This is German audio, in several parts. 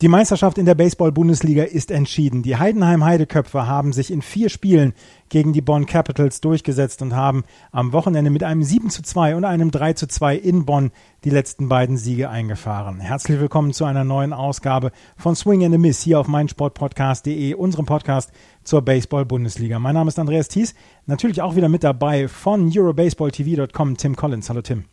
Die Meisterschaft in der Baseball-Bundesliga ist entschieden. Die Heidenheim Heideköpfe haben sich in vier Spielen gegen die Bonn Capitals durchgesetzt und haben am Wochenende mit einem 7 zu 2 und einem 3 zu 2 in Bonn die letzten beiden Siege eingefahren. Herzlich willkommen zu einer neuen Ausgabe von Swing and a Miss hier auf meinsportpodcast.de, unserem Podcast zur Baseball-Bundesliga. Mein Name ist Andreas Thies, natürlich auch wieder mit dabei von EuroBaseballTV.com Tim Collins. Hallo Tim.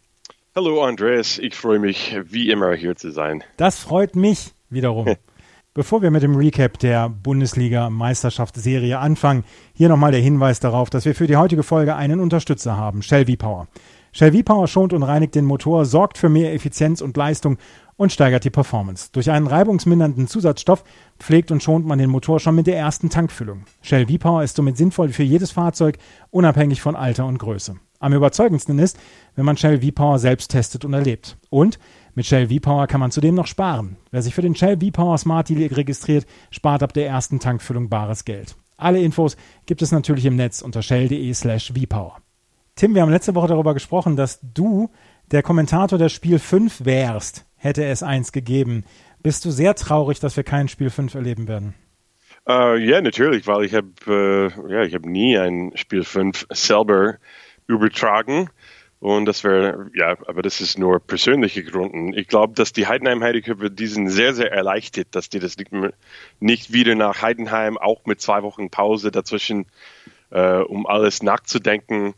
Hallo Andreas, ich freue mich wie immer hier zu sein. Das freut mich wiederum. Bevor wir mit dem Recap der Bundesliga-Meisterschaftsserie anfangen, hier nochmal der Hinweis darauf, dass wir für die heutige Folge einen Unterstützer haben, Shell V-Power. Shell V-Power schont und reinigt den Motor, sorgt für mehr Effizienz und Leistung und steigert die Performance. Durch einen reibungsmindernden Zusatzstoff pflegt und schont man den Motor schon mit der ersten Tankfüllung. Shell V-Power ist somit sinnvoll für jedes Fahrzeug, unabhängig von Alter und Größe. Am überzeugendsten ist, wenn man Shell V-Power selbst testet und erlebt. Und mit Shell V-Power kann man zudem noch sparen. Wer sich für den Shell V-Power Smart Deal registriert, spart ab der ersten Tankfüllung bares Geld. Alle Infos gibt es natürlich im Netz unter shell.de slash vpower. Tim, wir haben letzte Woche darüber gesprochen, dass du der Kommentator der Spiel 5 wärst, hätte es eins gegeben. Bist du sehr traurig, dass wir kein Spiel 5 erleben werden? Uh, ja, natürlich, weil ich habe uh, ja, ich habe nie ein Spiel 5 selber übertragen. Und das wäre, ja, aber das ist nur persönliche Gründen. Ich glaube, dass die Heidenheim Heideköpfe diesen sehr, sehr erleichtert, dass die das nicht, nicht wieder nach Heidenheim, auch mit zwei Wochen Pause dazwischen, äh, um alles nachzudenken,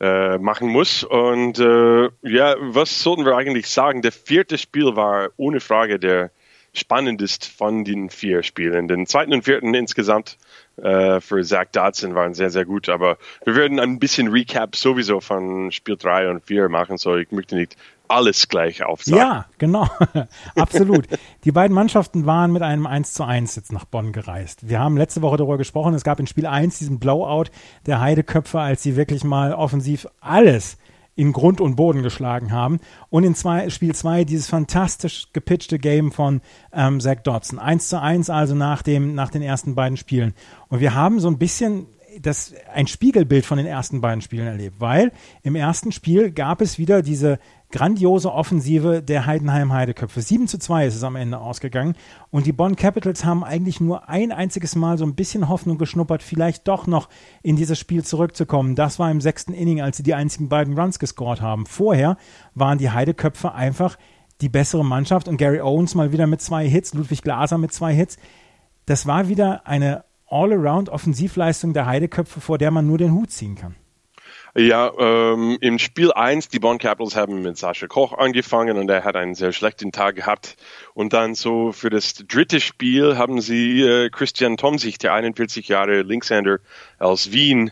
äh, machen muss. Und äh, ja, was sollten wir eigentlich sagen? Der vierte Spiel war ohne Frage der spannendest von den vier Spielen. Den zweiten und vierten insgesamt äh, für Zach Dodson waren sehr, sehr gut. Aber wir werden ein bisschen Recap sowieso von Spiel 3 und 4 machen, so ich möchte nicht alles gleich aufsagen. Ja, genau. Absolut. Die beiden Mannschaften waren mit einem 1 zu 1 jetzt nach Bonn gereist. Wir haben letzte Woche darüber gesprochen, es gab in Spiel 1 diesen Blowout der Heideköpfe, als sie wirklich mal offensiv alles in Grund und Boden geschlagen haben. Und in zwei, Spiel 2 dieses fantastisch gepitchte Game von ähm, Zach Dodson. 1 zu 1 also nach, dem, nach den ersten beiden Spielen. Und wir haben so ein bisschen das, ein Spiegelbild von den ersten beiden Spielen erlebt, weil im ersten Spiel gab es wieder diese grandiose Offensive der Heidenheim Heideköpfe. 7 zu 2 ist es am Ende ausgegangen. Und die Bonn Capitals haben eigentlich nur ein einziges Mal so ein bisschen Hoffnung geschnuppert, vielleicht doch noch in dieses Spiel zurückzukommen. Das war im sechsten Inning, als sie die einzigen beiden Runs gescored haben. Vorher waren die Heideköpfe einfach die bessere Mannschaft und Gary Owens mal wieder mit zwei Hits, Ludwig Glaser mit zwei Hits. Das war wieder eine All-Around-Offensivleistung der Heideköpfe, vor der man nur den Hut ziehen kann. Ja, ähm, im Spiel 1, die Bonn Capitals haben mit Sascha Koch angefangen und er hat einen sehr schlechten Tag gehabt. Und dann so für das dritte Spiel haben sie äh, Christian Tomsich, der 41 Jahre Linkshänder aus Wien,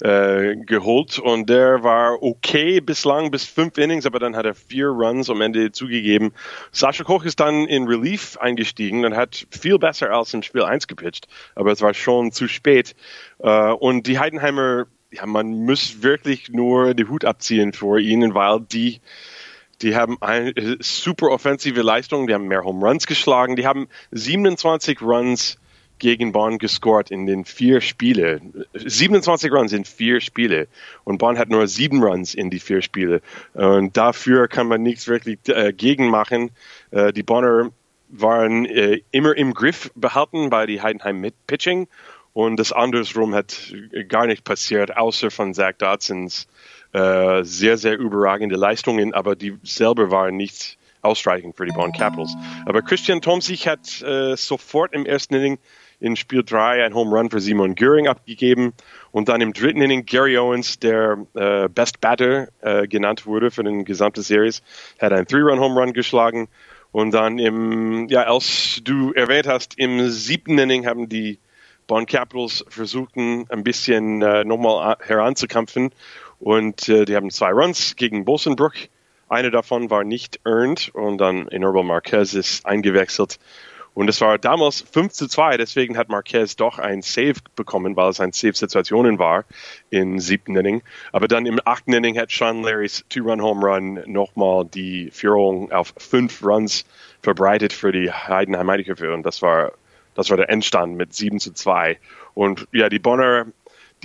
äh, geholt und der war okay bislang bis fünf Innings, aber dann hat er vier Runs am Ende zugegeben. Sascha Koch ist dann in Relief eingestiegen und hat viel besser als im Spiel 1 gepitcht, aber es war schon zu spät. Äh, und die Heidenheimer ja, man muss wirklich nur die Hut abziehen vor ihnen, weil die, die haben eine super offensive Leistung, die haben mehr Home Runs geschlagen, die haben 27 Runs gegen Bonn gescored in den vier Spiele. 27 Runs in vier Spiele. Und Bonn hat nur sieben Runs in die vier Spiele. Und dafür kann man nichts wirklich äh, gegen machen. Äh, die Bonner waren äh, immer im Griff behalten bei die Heidenheim mit Pitching und das andersrum hat gar nicht passiert, außer von Zach Dodsons äh, sehr, sehr überragende Leistungen, aber die selber waren nicht ausreichend für die Bonn Capitals. Aber Christian Tomsich hat äh, sofort im ersten Inning in Spiel 3 ein Home Run für Simon Göring abgegeben und dann im dritten Inning Gary Owens, der äh, Best Batter äh, genannt wurde für den gesamten Series, hat ein Three-Run Home Run geschlagen und dann im, ja, als du erwähnt hast, im siebten Inning haben die Bonn Capitals versuchten ein bisschen äh, nochmal heranzukämpfen und äh, die haben zwei Runs gegen Bosenbrook. Eine davon war nicht earned und dann Enerval Marquez ist eingewechselt Und es war damals 5 zu 2, deswegen hat Marquez doch ein Save bekommen, weil es ein Save-Situationen war im siebten Inning. Aber dann im achten Inning hat Sean Larrys Two-Run-Home-Run nochmal die Führung auf fünf Runs verbreitet für die Heidenheim Heideköpfe und das war, das war der Endstand mit 7 zu 2. Und ja, die Bonner,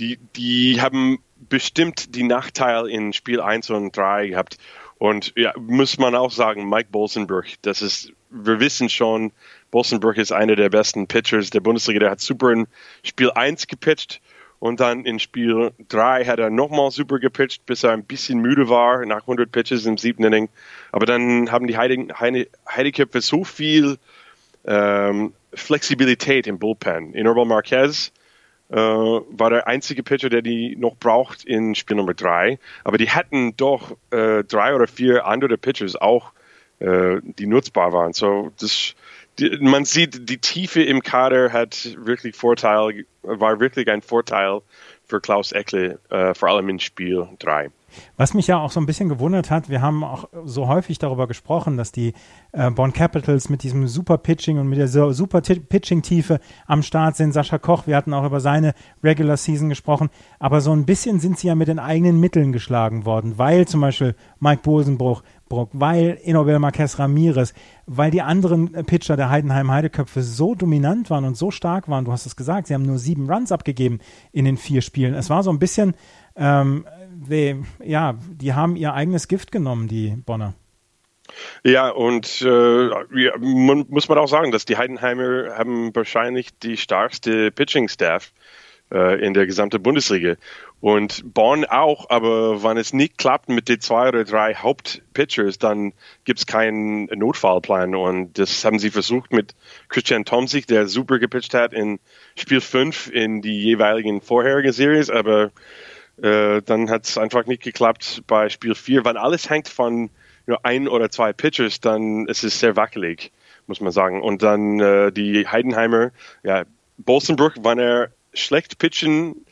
die, die haben bestimmt die Nachteil in Spiel 1 und 3 gehabt. Und ja, muss man auch sagen, Mike Bolsenbrook, das ist, wir wissen schon, Bolsenbrook ist einer der besten Pitchers der Bundesliga. Der hat super in Spiel 1 gepitcht und dann in Spiel 3 hat er nochmal super gepitcht, bis er ein bisschen müde war nach 100 Pitches im siebten Inning. Aber dann haben die Heide, Heide, Heideköpfe so viel ähm, Flexibilität im Bullpen. In Urbal Marquez äh, war der einzige Pitcher, der die noch braucht in Spiel Nummer 3. Aber die hatten doch äh, drei oder vier andere Pitchers auch, äh, die nutzbar waren. So, das die, man sieht, die Tiefe im Kader hat wirklich Vorteil, war wirklich ein Vorteil für Klaus Eckle, äh, vor allem in Spiel 3. Was mich ja auch so ein bisschen gewundert hat, wir haben auch so häufig darüber gesprochen, dass die äh, Bonn Capitals mit diesem super Pitching und mit der super Pitching-Tiefe am Start sind. Sascha Koch, wir hatten auch über seine Regular Season gesprochen, aber so ein bisschen sind sie ja mit den eigenen Mitteln geschlagen worden, weil zum Beispiel Mike Bosenbruch Innsbruck, weil Enobel Marquez Ramirez, weil die anderen Pitcher der Heidenheim Heideköpfe so dominant waren und so stark waren. Du hast es gesagt, sie haben nur sieben Runs abgegeben in den vier Spielen. Es war so ein bisschen, ähm, die, ja, die haben ihr eigenes Gift genommen, die Bonner. Ja, und äh, muss man auch sagen, dass die Heidenheimer haben wahrscheinlich die stärkste Pitching-Staff äh, in der gesamten Bundesliga. Und Bonn auch, aber wenn es nicht klappt mit den zwei oder drei Hauptpitchers, dann gibt es keinen Notfallplan. Und das haben sie versucht mit Christian Tomzig, der super gepitcht hat in Spiel 5 in die jeweiligen vorherigen Series, aber äh, dann hat es einfach nicht geklappt bei Spiel 4. Wenn alles hängt von nur ein oder zwei Pitchers, dann ist es sehr wackelig, muss man sagen. Und dann äh, die Heidenheimer, ja, Bolsenbrook, wenn er schlecht pitchen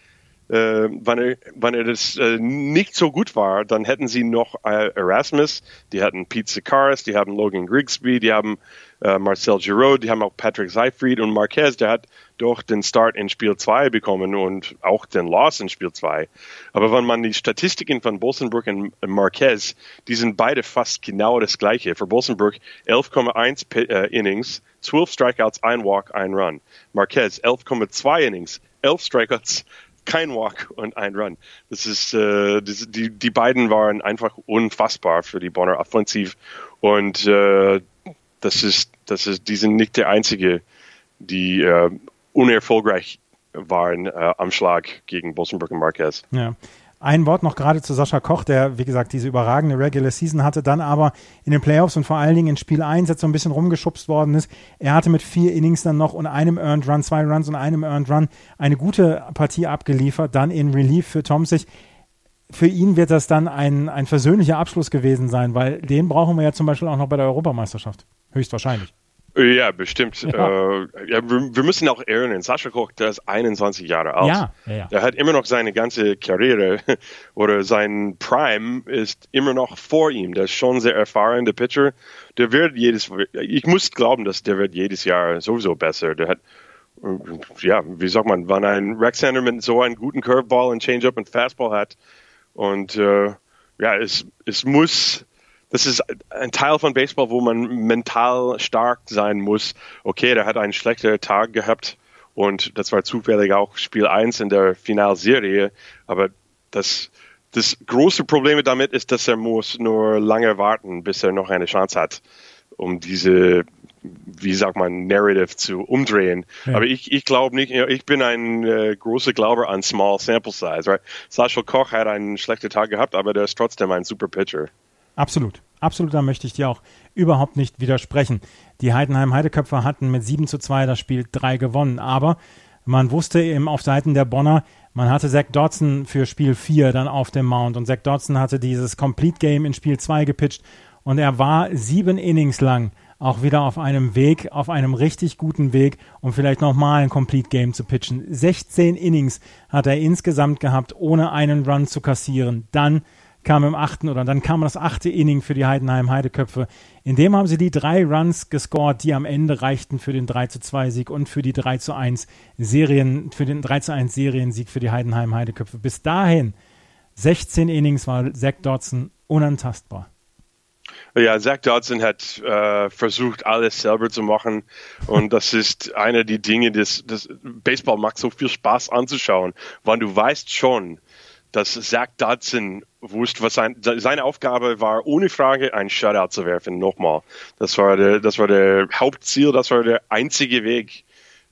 äh, wenn, er, wenn er das äh, nicht so gut war, dann hätten sie noch äh, Erasmus, die hatten Pete Sikaris, die haben Logan Grigsby, die haben äh, Marcel Giroud, die haben auch Patrick Seifried und Marquez, der hat doch den Start in Spiel 2 bekommen und auch den Loss in Spiel 2. Aber wenn man die Statistiken von Bolsenbrook und Marquez, die sind beide fast genau das gleiche. Für Bolsenbrook 11,1 äh, Innings, 12 Strikeouts, ein Walk, ein Run. Marquez 11,2 Innings, 11 Strikeouts, kein Walk und ein Run. Das ist, äh, das, die, die beiden waren einfach unfassbar für die Bonner offensiv und äh, das ist, das ist, die sind nicht der einzige, die äh, unerfolgreich waren äh, am Schlag gegen Bolsenbrück und Marquez. Ja. Ein Wort noch gerade zu Sascha Koch, der, wie gesagt, diese überragende Regular Season hatte, dann aber in den Playoffs und vor allen Dingen in Spiel 1 jetzt so ein bisschen rumgeschubst worden ist. Er hatte mit vier Innings dann noch und einem Earned Run, zwei Runs und einem Earned Run eine gute Partie abgeliefert, dann in Relief für Tomsich. Für ihn wird das dann ein, ein versöhnlicher Abschluss gewesen sein, weil den brauchen wir ja zum Beispiel auch noch bei der Europameisterschaft. Höchstwahrscheinlich. Ja, bestimmt. Ja. Äh, ja, wir, wir, müssen auch erinnern, Sascha Koch, der ist 21 Jahre alt. Ja, ja, ja. Der hat immer noch seine ganze Karriere oder sein Prime ist immer noch vor ihm. Der ist schon sehr erfahrener Pitcher. Der wird jedes, ich muss glauben, dass der wird jedes Jahr sowieso besser. Der hat, ja, wie sagt man, wenn ein Rexander mit so einem guten Curveball, ein Changeup und Fastball hat und äh, ja, es, es muss das ist ein Teil von Baseball, wo man mental stark sein muss. Okay, der hat einen schlechten Tag gehabt und das war zufällig auch Spiel 1 in der Finalserie, aber das, das große Problem damit ist, dass er muss nur lange warten, bis er noch eine Chance hat, um diese, wie sagt man, Narrative zu umdrehen. Ja. Aber ich, ich glaube nicht, ich bin ein äh, großer Glauber an Small Sample Size. Right? Sascha Koch hat einen schlechten Tag gehabt, aber der ist trotzdem ein super Pitcher. Absolut. Absolut, da möchte ich dir auch überhaupt nicht widersprechen. Die Heidenheim Heideköpfer hatten mit 7 zu 2 das Spiel 3 gewonnen, aber man wusste eben auf Seiten der Bonner, man hatte Zach Dodson für Spiel 4 dann auf dem Mount und Zach Dodson hatte dieses Complete Game in Spiel 2 gepitcht und er war sieben Innings lang auch wieder auf einem Weg, auf einem richtig guten Weg, um vielleicht nochmal ein Complete Game zu pitchen. 16 Innings hat er insgesamt gehabt, ohne einen Run zu kassieren. Dann kam im achten oder dann kam das achte Inning für die Heidenheim Heideköpfe. In dem haben sie die drei Runs gescored, die am Ende reichten für den 3 zu 2 Sieg und für die 3 zu 1 Serien, für den 3 zu 1 Seriensieg für die Heidenheim Heideköpfe. Bis dahin 16 Innings war Zach Dodson unantastbar. Ja, Zach Dodson hat äh, versucht, alles selber zu machen. Und das ist einer der Dinge, das, das Baseball macht so viel Spaß anzuschauen, weil du weißt schon, dass Zach Dodson wusste, was sein, seine Aufgabe war, ohne Frage ein Shutout zu werfen. Nochmal. Das war der, das war der Hauptziel, das war der einzige Weg,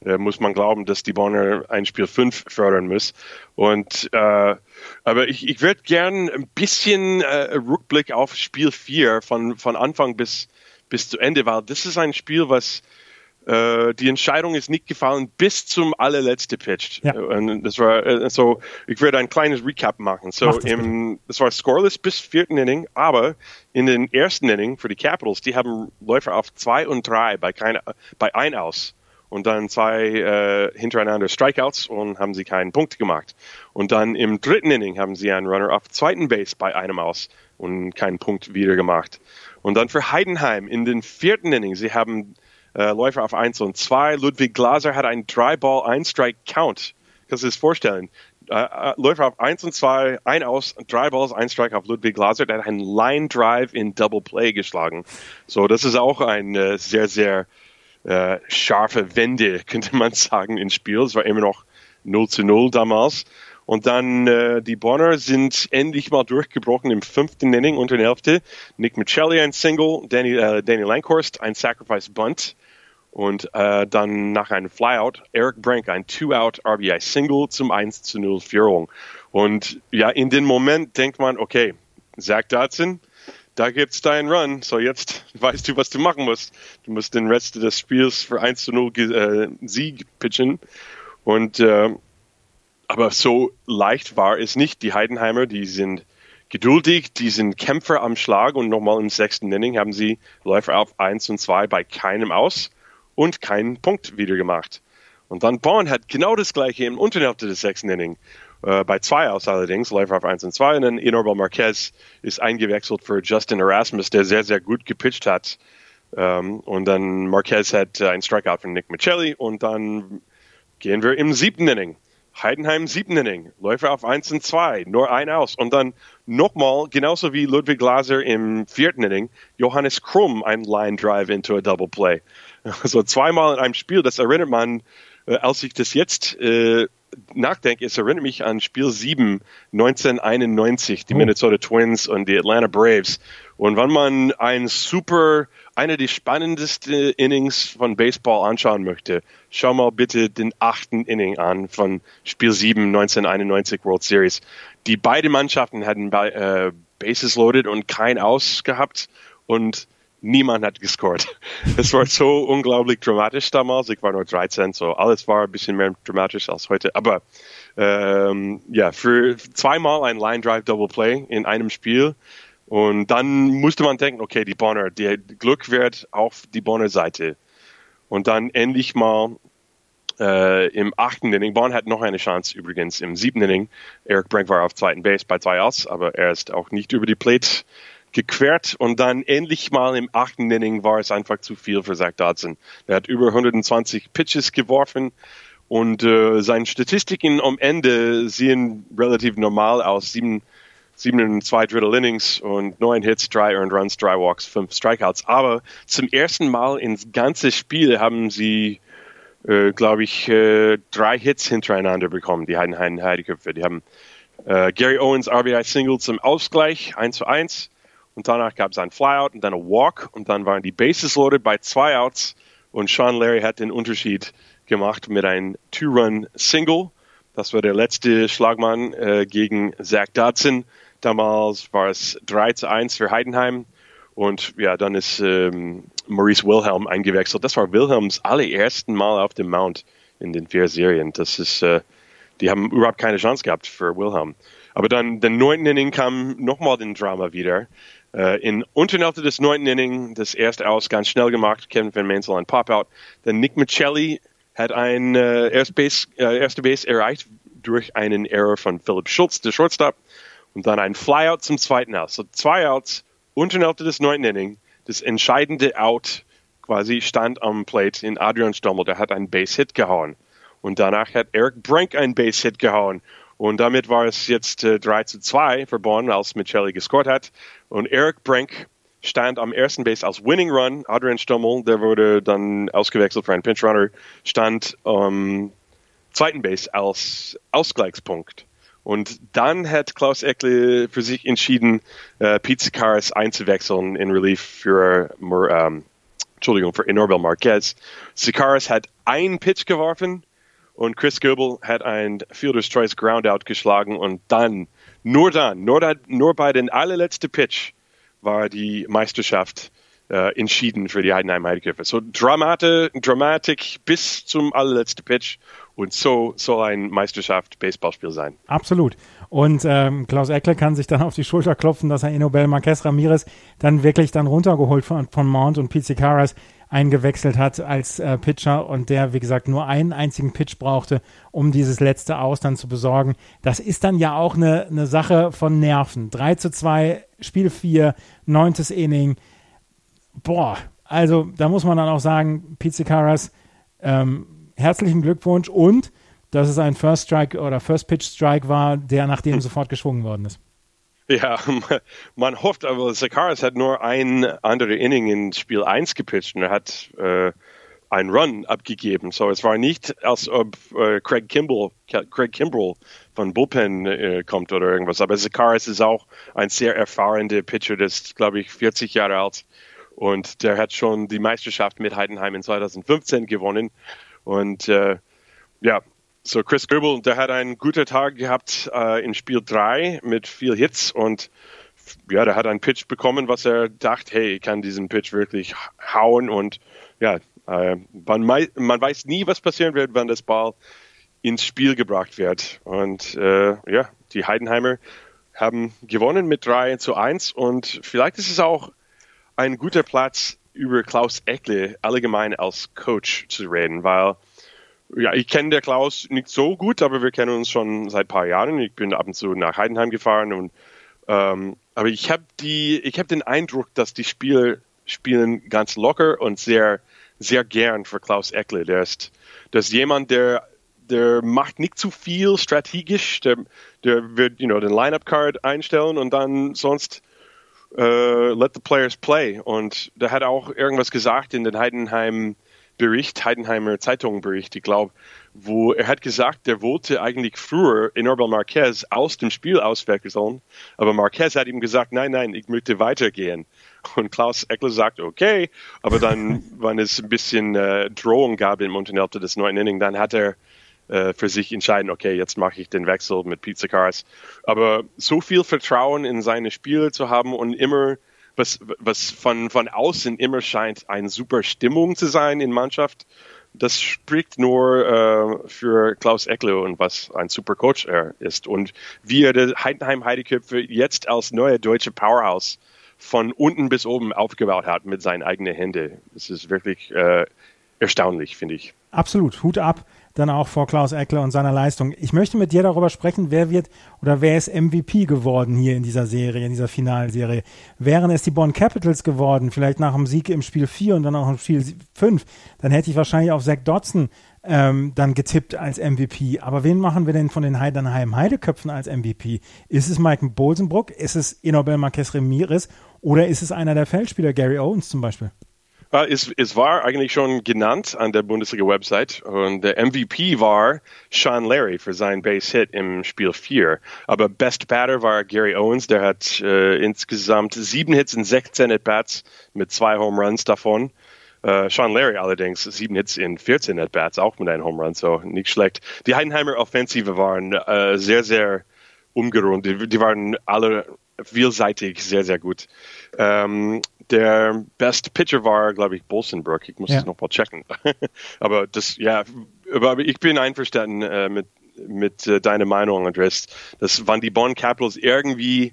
äh, muss man glauben, dass die Bonner ein Spiel 5 fördern muss. Und äh, aber ich, ich würde gern ein bisschen äh, Rückblick auf Spiel 4 von, von Anfang bis, bis zu Ende, weil das ist ein Spiel, was die Entscheidung ist nicht gefallen bis zum allerletzte Pitch. Ja. Und das war äh, so, ich würde ein kleines Recap machen. So, das, im, das war scoreless bis vierten Inning, aber in den ersten Inning für die Capitals, die haben Läufer auf zwei und drei bei, keine, bei ein aus und dann zwei äh, hintereinander Strikeouts und haben sie keinen Punkt gemacht. Und dann im dritten Inning haben sie einen Runner auf zweiten Base bei einem aus und keinen Punkt wieder gemacht. Und dann für Heidenheim in den vierten Inning, sie haben äh, Läufer auf 1 und 2. Ludwig Glaser hat einen Drei-Ball, Ein-Strike-Count. Kannst du dir das vorstellen? Äh, äh, Läufer auf 1 und 2, ein aus, drei Balls, ein Strike auf Ludwig Glaser. Der hat einen Line Drive in Double Play geschlagen. So, das ist auch ein äh, sehr, sehr äh, scharfe Wende, könnte man sagen, ins Spiel. Es war immer noch 0 zu 0 damals. Und dann äh, die Bonner sind endlich mal durchgebrochen im fünften Inning unter der Hälfte. Nick Michelli ein Single, Danny, äh, Danny Lankhorst ein Sacrifice Bunt. Und äh, dann nach einem Flyout Eric Brank ein Two-Out RBI Single zum 1 zu 0 Führung. Und ja, in dem Moment denkt man, okay, Zach Dodson, da gibt's deinen Run. So jetzt weißt du, was du machen musst. Du musst den Rest des Spiels für 1 zu 0 äh, Sieg pitchen. Und äh, aber so leicht war es nicht. Die Heidenheimer, die sind geduldig, die sind Kämpfer am Schlag und nochmal im sechsten Inning haben sie Läufer auf 1 und 2 bei keinem aus und keinen Punkt wieder gemacht. Und dann Born hat genau das gleiche im Unterhälfte des sechsten Inning. Äh, bei zwei aus allerdings, Läufer auf 1 und 2. Und dann Inorbal Marquez ist eingewechselt für Justin Erasmus, der sehr, sehr gut gepitcht hat. Ähm, und dann Marquez hat äh, ein Strikeout von Nick Michelli und dann gehen wir im siebten Inning. Heidenheim siebten Inning, Läufer auf 1 und 2, nur ein aus. Und dann nochmal, genauso wie Ludwig Glaser im vierten Inning, Johannes Krumm ein Line Drive into a Double Play. Also zweimal in einem Spiel, das erinnert man, äh, als ich das jetzt äh, nachdenke, es erinnert mich an Spiel 7, 1991, die oh. Minnesota Twins und die Atlanta Braves. Und wenn man ein super, eine der spannendsten Innings von Baseball anschauen möchte, schau mal bitte den achten Inning an von Spiel 7, 1991 World Series. Die beiden Mannschaften hatten äh, Bases loaded und kein Aus gehabt und niemand hat gescored. Es war so unglaublich dramatisch damals. Ich war nur 13, so alles war ein bisschen mehr dramatisch als heute. Aber ähm, ja, für zweimal ein Line Drive Double Play in einem Spiel. Und dann musste man denken, okay, die Bonner, der Glück wird auf die Bonner Seite. Und dann endlich mal äh, im achten Inning, Bonn hat noch eine Chance übrigens im siebten Inning. Eric Brank war auf zweiten Base bei zwei Outs, aber er ist auch nicht über die Plate gequert und dann endlich mal im achten Inning war es einfach zu viel für Zach Dodson. Er hat über 120 Pitches geworfen und äh, seine Statistiken am Ende sehen relativ normal aus. Sieben, sieben und zwei Drittel Innings und neun Hits, drei Earned Runs, drei Walks, fünf Strikeouts. Aber zum ersten Mal ins ganze Spiel haben sie, äh, glaube ich, äh, drei Hits hintereinander bekommen, die Heidenheim Heideköpfe. Die haben äh, Gary Owens RBI Single zum Ausgleich, 1 zu 1. Und danach gab es ein Flyout und dann ein Walk und dann waren die Bases loaded bei zwei Outs und Sean Larry hat den Unterschied gemacht mit einem Two-Run-Single. Das war der letzte Schlagmann äh, gegen Zach Dodson. Damals war es 3 zu 1 für Heidenheim. Und ja, dann ist ähm, Maurice Wilhelm eingewechselt. Das war Wilhelms allerersten Mal auf dem Mount in den vier Serien. Das ist, äh, die haben überhaupt keine Chance gehabt für Wilhelm. Aber dann, den neunten Inning kam nochmal den Drama wieder. Äh, in Unterhälfte des neunten Inning, das erste Aus ganz schnell gemacht, Kevin Van Mansell ein Pop-Out. Dann Nick Michelli hat ein äh, erste, Base, äh, erste Base erreicht durch einen Error von Philip Schultz, der Shortstop. und dann ein Flyout zum zweiten Out. So zwei Outs, unter Hälfte des neunten Inning, das entscheidende Out quasi stand am Plate in Adrian Stommel, der hat einen Base-Hit gehauen. Und danach hat Eric Brink einen Base-Hit gehauen. Und damit war es jetzt äh, 3 zu 2 für Bonn, als Michelli gescored hat. Und Eric Brink stand am ersten Base als Winning Run. Adrian Stommel, der wurde dann ausgewechselt für einen Pinch Runner, stand am zweiten Base als Ausgleichspunkt. Und dann hat Klaus Eckle für sich entschieden, äh, Karas einzuwechseln in Relief für, ähm, Entschuldigung, für Enorbel Marquez. Sikaris hat einen Pitch geworfen und Chris Goebel hat ein Fielder's Choice Groundout geschlagen und dann, nur dann, nur, nur bei den allerletzten Pitch war die Meisterschaft äh, entschieden für die Heidenheim Heideköpfe. So Dramate, Dramatik bis zum allerletzten Pitch und so soll ein Meisterschaft Baseballspiel sein. Absolut. Und ähm, Klaus Eckle kann sich dann auf die Schulter klopfen, dass er Enobel Marquez Ramirez dann wirklich dann runtergeholt von, von Mount und Pete Caras eingewechselt hat als äh, Pitcher und der, wie gesagt, nur einen einzigen Pitch brauchte, um dieses letzte Aus dann zu besorgen. Das ist dann ja auch eine, eine Sache von Nerven. 3 zu 2, Spiel 4, neuntes Inning. Boah, also da muss man dann auch sagen, Pete Caras, ähm, herzlichen Glückwunsch und dass es ein First Strike oder First Pitch Strike war, der nachdem hm. sofort geschwungen worden ist. Ja, man hofft, aber Zakaris hat nur ein andere Inning in Spiel 1 gepitcht und er hat äh, einen Run abgegeben. So, es war nicht, als ob äh, Craig Kimball, Craig Kimbrell von Bullpen äh, kommt oder irgendwas. Aber Zakaris ist auch ein sehr erfahrener Pitcher, der ist, glaube ich, 40 Jahre alt. Und der hat schon die Meisterschaft mit Heidenheim in 2015 gewonnen. Und äh, ja, so Chris Goebel, der hat einen guten Tag gehabt äh, in Spiel 3 mit viel Hits und ja, der hat einen Pitch bekommen, was er dachte, hey, ich kann diesen Pitch wirklich hauen und ja, äh, man, man, weiß nie, was passieren wird, wenn das Ball ins Spiel gebracht wird. Und äh, ja, die Heidenheimer haben gewonnen mit 3 zu 1 und vielleicht ist es auch ein guter Platz, über Klaus Eckle allgemein als Coach zu reden, weil ja, ich kenne der Klaus nicht so gut, aber wir kennen uns schon seit ein paar Jahren. Ich bin ab und zu nach Heidenheim gefahren und ähm, aber ich habe die, ich habe den Eindruck, dass die Spieler spielen ganz locker und sehr, sehr gern für Klaus Eckle. Der ist, der ist jemand, der, der macht nicht zu viel strategisch. Der, der wird, you know, den Lineup Card einstellen und dann sonst uh, let the players play. Und der hat auch irgendwas gesagt in den Heidenheim Bericht, Heidenheimer Zeitungsbericht, ich glaube, wo er hat gesagt, der wollte eigentlich früher in Orbel Marquez aus dem Spiel auswechseln, aber Marquez hat ihm gesagt, nein, nein, ich möchte weitergehen. Und Klaus Eckler sagt, okay, aber dann, wenn es ein bisschen äh, Drohung gab im Unterhälfte des neuen Inning, dann hat er äh, für sich entscheiden, okay, jetzt mache ich den Wechsel mit Pizza Cars. Aber so viel Vertrauen in seine Spiele zu haben und immer, was, was von, von außen immer scheint, eine super Stimmung zu sein in Mannschaft, das spricht nur äh, für Klaus Eckle und was ein super Coach er ist. Und wie er der Heidenheim Heideköpfe jetzt als neue deutsche Powerhouse von unten bis oben aufgebaut hat mit seinen eigenen Händen. Das ist wirklich äh, erstaunlich, finde ich. Absolut, Hut ab dann auch vor Klaus Eckler und seiner Leistung. Ich möchte mit dir darüber sprechen, wer wird oder wer ist MVP geworden hier in dieser Serie, in dieser Finalserie. Wären es die Bonn Capitals geworden, vielleicht nach dem Sieg im Spiel 4 und dann auch im Spiel 5, dann hätte ich wahrscheinlich auf Zach Dodson ähm, dann getippt als MVP. Aber wen machen wir denn von den Heidenheim Heideköpfen als MVP? Ist es Mike Bolsenbrook? Ist es Inobel Marquez Ramirez? Oder ist es einer der Feldspieler, Gary Owens zum Beispiel? Es, es war eigentlich schon genannt an der Bundesliga-Website und der MVP war Sean Larry für seinen Base-Hit im Spiel 4. Aber Best Batter war Gary Owens, der hat äh, insgesamt sieben Hits in 16 At-Bats mit zwei Home Runs davon. Uh, Sean Larry allerdings sieben Hits in 14 At-Bats, auch mit einem Home Run, so nicht schlecht. Die Heidenheimer Offensive waren uh, sehr, sehr umgerundet. Die, die, waren alle vielseitig sehr, sehr gut. Ähm, der Best Pitcher war, glaube ich, Bolsenbrook. Ich muss ja. das nochmal checken. aber das, ja, aber ich bin einverstanden äh, mit, mit äh, deiner Meinung, Andres, dass wann die Bonn Capitals irgendwie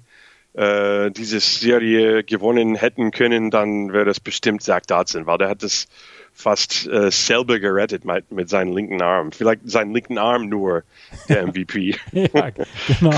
äh, diese Serie gewonnen hätten können, dann wäre das bestimmt Zach Dodson, weil der hat das fast äh, selber gerettet mit, mit seinem linken Arm. Vielleicht seinen linken Arm nur der MVP. ja, genau.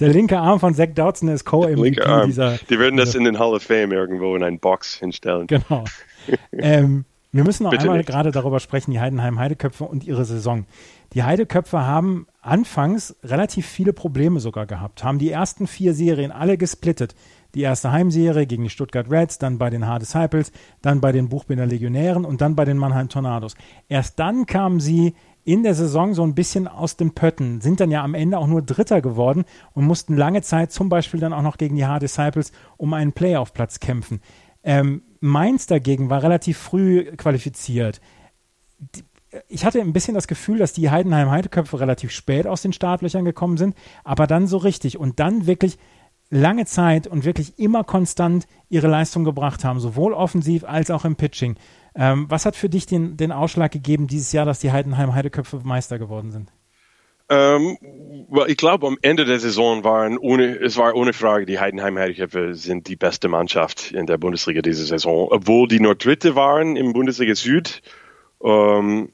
Der linke Arm von Zach Dodson ist Co-MVP dieser. Die würden das in den Hall of Fame irgendwo in eine Box hinstellen. Genau. ähm, wir müssen noch Bitte einmal nicht. gerade darüber sprechen, die Heidenheim Heideköpfe und ihre Saison. Die Heideköpfe haben anfangs relativ viele Probleme sogar gehabt, haben die ersten vier Serien alle gesplittet. Die erste Heimserie gegen die Stuttgart Reds, dann bei den Hard Disciples, dann bei den Buchbinder Legionären und dann bei den Mannheim Tornados. Erst dann kamen sie in der Saison so ein bisschen aus dem Pötten, sind dann ja am Ende auch nur Dritter geworden und mussten lange Zeit zum Beispiel dann auch noch gegen die Hard Disciples um einen Playoff-Platz kämpfen. Ähm, Mainz dagegen war relativ früh qualifiziert. Ich hatte ein bisschen das Gefühl, dass die Heidenheim Heideköpfe relativ spät aus den Startlöchern gekommen sind, aber dann so richtig und dann wirklich lange Zeit und wirklich immer konstant ihre Leistung gebracht haben, sowohl offensiv als auch im Pitching. Ähm, was hat für dich den, den Ausschlag gegeben dieses Jahr, dass die Heidenheim Heideköpfe Meister geworden sind? Ähm, well, ich glaube, am Ende der Saison waren ohne, es war ohne Frage, die Heidenheim Heideköpfe sind die beste Mannschaft in der Bundesliga diese Saison. Obwohl die nur Dritte waren im Bundesliga Süd, ähm,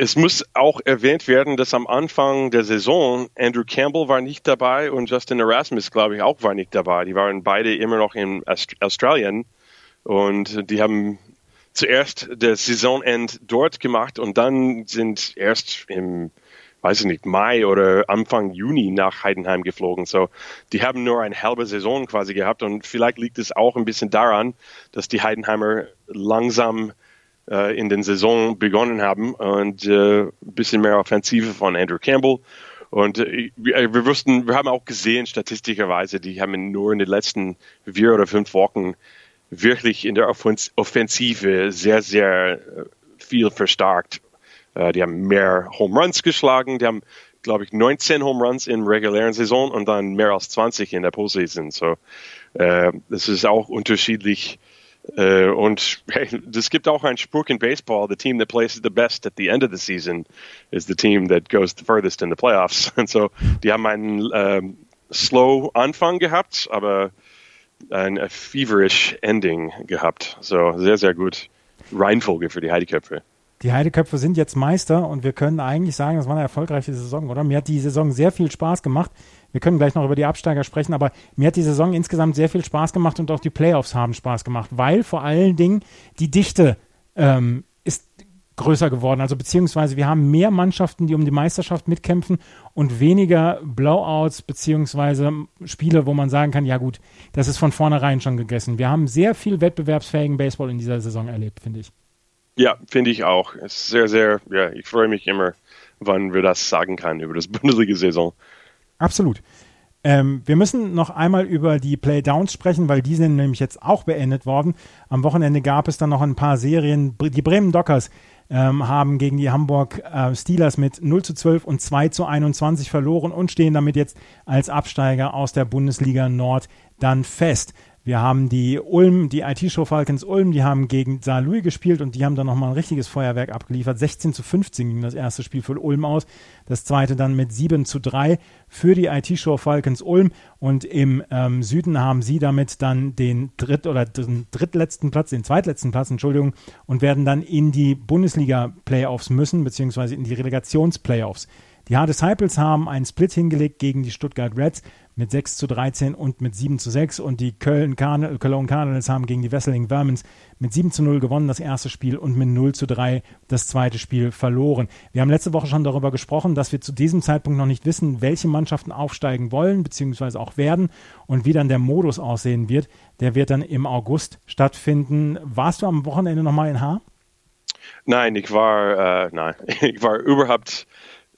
es muss auch erwähnt werden, dass am Anfang der Saison Andrew Campbell war nicht dabei und Justin Erasmus, glaube ich, auch war nicht dabei. Die waren beide immer noch in Australien und die haben zuerst das Saisonend dort gemacht und dann sind erst im, weiß ich nicht, Mai oder Anfang Juni nach Heidenheim geflogen. So, die haben nur eine halbe Saison quasi gehabt und vielleicht liegt es auch ein bisschen daran, dass die Heidenheimer langsam äh, in den Saison begonnen haben und äh, bisschen mehr Offensive von Andrew Campbell. Und äh, wir wussten, wir haben auch gesehen, statistischerweise, die haben nur in den letzten vier oder fünf Wochen wirklich in der Offensive sehr, sehr äh, viel verstärkt. Äh, die haben mehr Home Runs geschlagen, die haben, glaube ich, 19 Home Runs in regulären Saison und dann mehr als 20 in der Postseason. So, äh, das ist auch unterschiedlich äh, und hey, es gibt auch einen Spruch in Baseball: The team that plays the best at the end of the season is the team that goes the furthest in the playoffs. Und so, die haben einen ähm, slow Anfang gehabt, aber ein feverish Ending gehabt. So sehr, sehr gut. Reihenfolge für die Heideköpfe. Die Heideköpfe sind jetzt Meister und wir können eigentlich sagen, das war eine erfolgreiche Saison, oder? Mir hat die Saison sehr viel Spaß gemacht. Wir können gleich noch über die Absteiger sprechen, aber mir hat die Saison insgesamt sehr viel Spaß gemacht und auch die Playoffs haben Spaß gemacht, weil vor allen Dingen die Dichte ähm, ist größer geworden. Also beziehungsweise wir haben mehr Mannschaften, die um die Meisterschaft mitkämpfen und weniger Blowouts beziehungsweise Spiele, wo man sagen kann, ja gut, das ist von vornherein schon gegessen. Wir haben sehr viel wettbewerbsfähigen Baseball in dieser Saison erlebt, finde ich. Ja, finde ich auch. Sehr, sehr, ja, ich freue mich immer, wann wir das sagen können über das Bundesliga-Saison. Absolut. Ähm, wir müssen noch einmal über die Playdowns sprechen, weil die sind nämlich jetzt auch beendet worden. Am Wochenende gab es dann noch ein paar Serien. Die Bremen Dockers ähm, haben gegen die Hamburg äh, Steelers mit 0 zu 12 und 2 zu 21 verloren und stehen damit jetzt als Absteiger aus der Bundesliga Nord dann fest. Wir haben die Ulm, die IT-Show Falcons Ulm, die haben gegen Saar Louis gespielt und die haben dann nochmal ein richtiges Feuerwerk abgeliefert. 16 zu 15 ging das erste Spiel für Ulm aus, das zweite dann mit 7 zu 3 für die IT-Show Falcons Ulm und im ähm, Süden haben sie damit dann den dritt oder den drittletzten Platz, den zweitletzten Platz, Entschuldigung, und werden dann in die Bundesliga Playoffs müssen, beziehungsweise in die Relegations-Playoffs. Die Hard Disciples haben einen Split hingelegt gegen die Stuttgart Reds mit 6 zu 13 und mit 7 zu 6 und die Köln Cardinals, Cologne Cardinals haben gegen die Wesseling Vermins mit 7 zu 0 gewonnen das erste Spiel und mit 0 zu 3 das zweite Spiel verloren. Wir haben letzte Woche schon darüber gesprochen, dass wir zu diesem Zeitpunkt noch nicht wissen, welche Mannschaften aufsteigen wollen bzw. auch werden und wie dann der Modus aussehen wird. Der wird dann im August stattfinden. Warst du am Wochenende nochmal in Haar? Nein, ich war, äh, nein, ich war überhaupt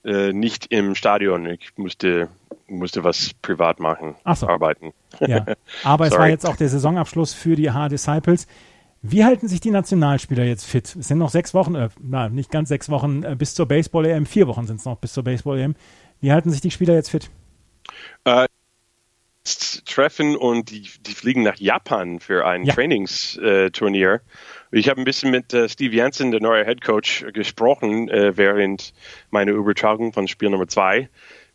äh, nicht im Stadion. Ich musste, musste was privat machen, so. arbeiten. Ja. Aber es war jetzt auch der Saisonabschluss für die H-Disciples. Wie halten sich die Nationalspieler jetzt fit? Es sind noch sechs Wochen, äh, na, nicht ganz sechs Wochen äh, bis zur Baseball-EM, vier Wochen sind es noch bis zur Baseball-EM. Wie halten sich die Spieler jetzt fit? Äh, treffen und die, die fliegen nach Japan für ein ja. Trainingsturnier. Ich habe ein bisschen mit äh, Steve Jansen, der neue Head Coach, gesprochen äh, während meiner Übertragung von Spiel Nummer zwei.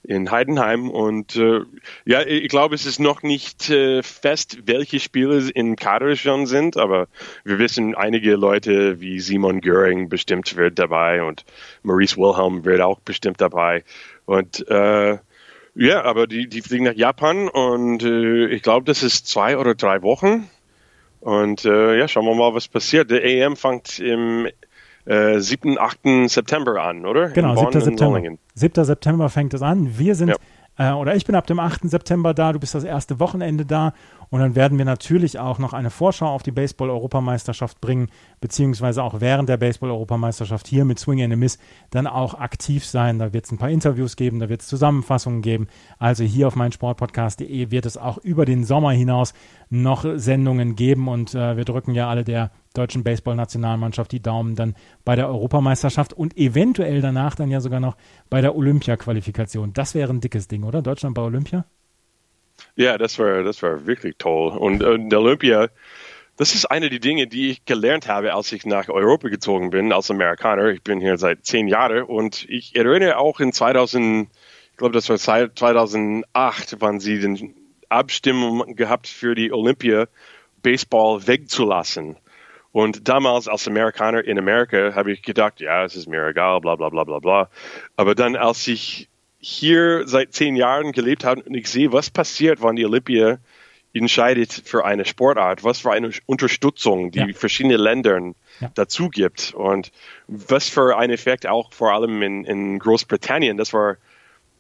in Heidenheim. Und äh, ja, ich glaube, es ist noch nicht äh, fest, welche Spiele im Kader schon sind, aber wir wissen, einige Leute wie Simon Göring bestimmt wird dabei und Maurice Wilhelm wird auch bestimmt dabei. Und äh, ja, aber die, die fliegen nach Japan und äh, ich glaube, das ist zwei oder drei Wochen. Und äh, ja, schauen wir mal, was passiert. Der EM fängt im äh, 7., 8. September an, oder? Genau, 7. September. 7. September fängt es an. Wir sind, ja. Äh, oder ich bin ab dem 8. September da, du bist das erste Wochenende da und dann werden wir natürlich auch noch eine Vorschau auf die Baseball-Europameisterschaft bringen, beziehungsweise auch während der Baseball-Europameisterschaft hier mit Swing and a Miss dann auch aktiv sein. Da wird es ein paar Interviews geben, da wird es Zusammenfassungen geben. Also hier auf meinsportpodcast.de wird es auch über den Sommer hinaus noch Sendungen geben und äh, wir drücken ja alle der deutschen Baseball-Nationalmannschaft die Daumen dann bei der Europameisterschaft und eventuell danach dann ja sogar noch bei der Olympia-Qualifikation. Das wäre ein dickes Ding, oder? Deutschland bei Olympia? Ja, das war, das war wirklich toll. Und, und Olympia, das ist eine der Dinge, die ich gelernt habe, als ich nach Europa gezogen bin als Amerikaner. Ich bin hier seit zehn Jahren und ich erinnere auch in 2000, ich glaube, das war 2008, wann sie den Abstimmung gehabt für die Olympia Baseball wegzulassen. Und damals als Amerikaner in Amerika habe ich gedacht, ja, es ist mir egal, bla bla bla bla bla. Aber dann, als ich hier seit zehn Jahren gelebt habe und ich sehe, was passiert, wenn die Olympia entscheidet für eine Sportart, was für eine Unterstützung die ja. verschiedenen Ländern ja. dazu gibt und was für ein Effekt auch vor allem in, in Großbritannien, das war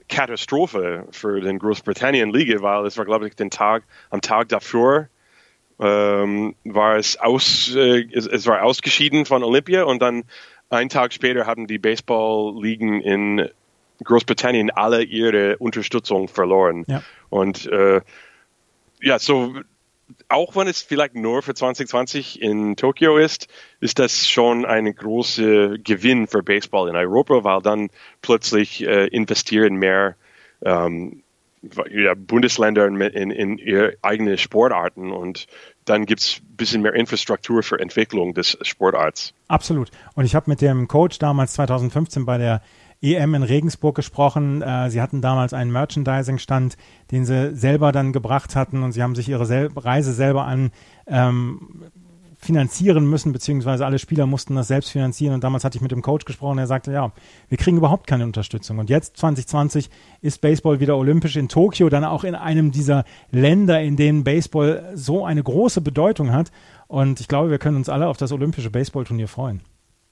Katastrophe für den Großbritannien-Liga, weil es war, glaube ich, den Tag, am Tag davor ähm, war es aus, äh, es, es, war ausgeschieden von Olympia und dann einen Tag später haben die Baseball-Ligen in Großbritannien alle ihre Unterstützung verloren. Ja. Und äh, ja, so auch wenn es vielleicht nur für 2020 in Tokio ist, ist das schon ein großer Gewinn für Baseball in Europa, weil dann plötzlich äh, investieren mehr ähm, ja, Bundesländer in, in, in, ihre eigenen Sportarten und dann gibt es ein bisschen mehr Infrastruktur für Entwicklung des Sportarts. Absolut. Und ich habe mit dem Coach damals 2015 bei der EM in Regensburg gesprochen. Äh, sie hatten damals einen Merchandising-Stand, den sie selber dann gebracht hatten und sie haben sich ihre Reise selber an ähm, finanzieren müssen, beziehungsweise alle Spieler mussten das selbst finanzieren. Und damals hatte ich mit dem Coach gesprochen, der sagte, ja, wir kriegen überhaupt keine Unterstützung. Und jetzt 2020 ist Baseball wieder olympisch in Tokio, dann auch in einem dieser Länder, in denen Baseball so eine große Bedeutung hat. Und ich glaube, wir können uns alle auf das olympische Baseballturnier freuen.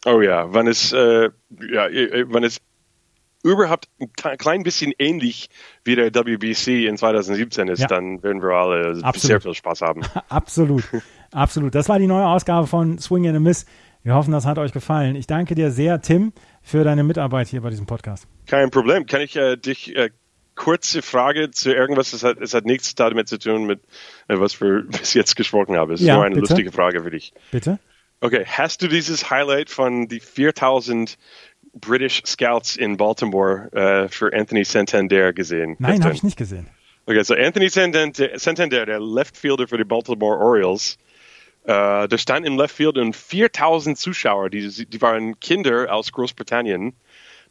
Oh ja, wenn es, äh, ja, wenn es überhaupt ein klein bisschen ähnlich wie der WBC in 2017 ist, ja. dann werden wir alle Absolut. sehr viel Spaß haben. Absolut. Absolut. Das war die neue Ausgabe von Swing and a Miss. Wir hoffen, das hat euch gefallen. Ich danke dir sehr, Tim, für deine Mitarbeit hier bei diesem Podcast. Kein Problem. Kann ich äh, dich äh, kurze Frage zu irgendwas? Es hat, es hat nichts damit zu tun mit äh, was wir bis jetzt gesprochen haben. Es ist ja, nur eine bitte? lustige Frage für dich. Bitte. Okay, hast du dieses Highlight von die 4000 British Scouts in Baltimore äh, für Anthony Santander gesehen? Nein, habe ich nicht gesehen. Okay, so Anthony Santander, Santander, der Left Fielder für die Baltimore Orioles, äh, der stand im Left Field und 4000 Zuschauer, die, die waren Kinder aus Großbritannien,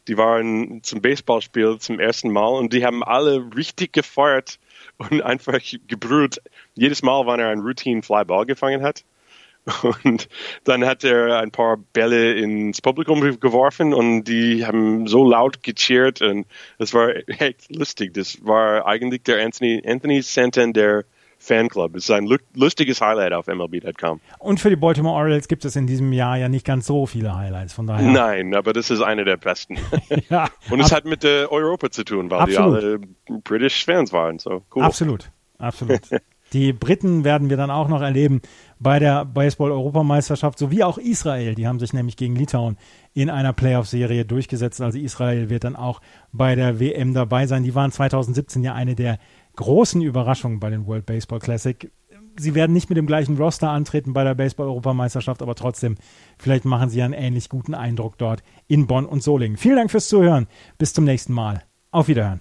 die waren zum Baseballspiel zum ersten Mal und die haben alle richtig gefeuert und einfach gebrüllt. Jedes Mal, wenn er einen Routine Flyball gefangen hat. Und dann hat er ein paar Bälle ins Publikum geworfen und die haben so laut gecheert und es war echt lustig. Das war eigentlich der Anthony, Anthony Santander Fanclub. Es ist ein lustiges Highlight auf MLB.com. Und für die Baltimore Orioles gibt es in diesem Jahr ja nicht ganz so viele Highlights, von daher. Nein, aber das ist einer der besten. ja, Und es hat mit der Europa zu tun, weil absolut. die alle British Fans waren. So cool. Absolut, absolut. Die Briten werden wir dann auch noch erleben bei der Baseball-Europameisterschaft, sowie auch Israel. Die haben sich nämlich gegen Litauen in einer Playoff-Serie durchgesetzt. Also Israel wird dann auch bei der WM dabei sein. Die waren 2017 ja eine der großen Überraschungen bei den World Baseball Classic. Sie werden nicht mit dem gleichen Roster antreten bei der Baseball-Europameisterschaft, aber trotzdem, vielleicht machen sie einen ähnlich guten Eindruck dort in Bonn und Solingen. Vielen Dank fürs Zuhören. Bis zum nächsten Mal. Auf Wiederhören.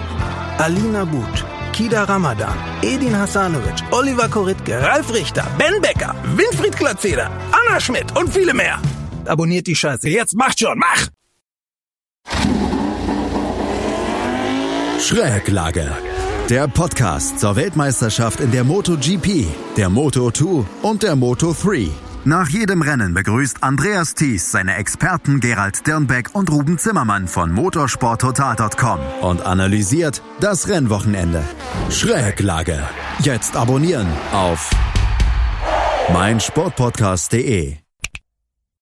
Alina But, Kida Ramadan, Edin Hasanovic, Oliver Koritke, Ralf Richter, Ben Becker, Winfried Glatzeder, Anna Schmidt und viele mehr. Abonniert die Scheiße. Jetzt macht schon, mach! Schräglage. Der Podcast zur Weltmeisterschaft in der MotoGP, der Moto2 und der Moto3. Nach jedem Rennen begrüßt Andreas Thies seine Experten Gerald Dirnbeck und Ruben Zimmermann von motorsporttotal.com und analysiert das Rennwochenende. Schräglage. Jetzt abonnieren auf meinsportpodcast.de.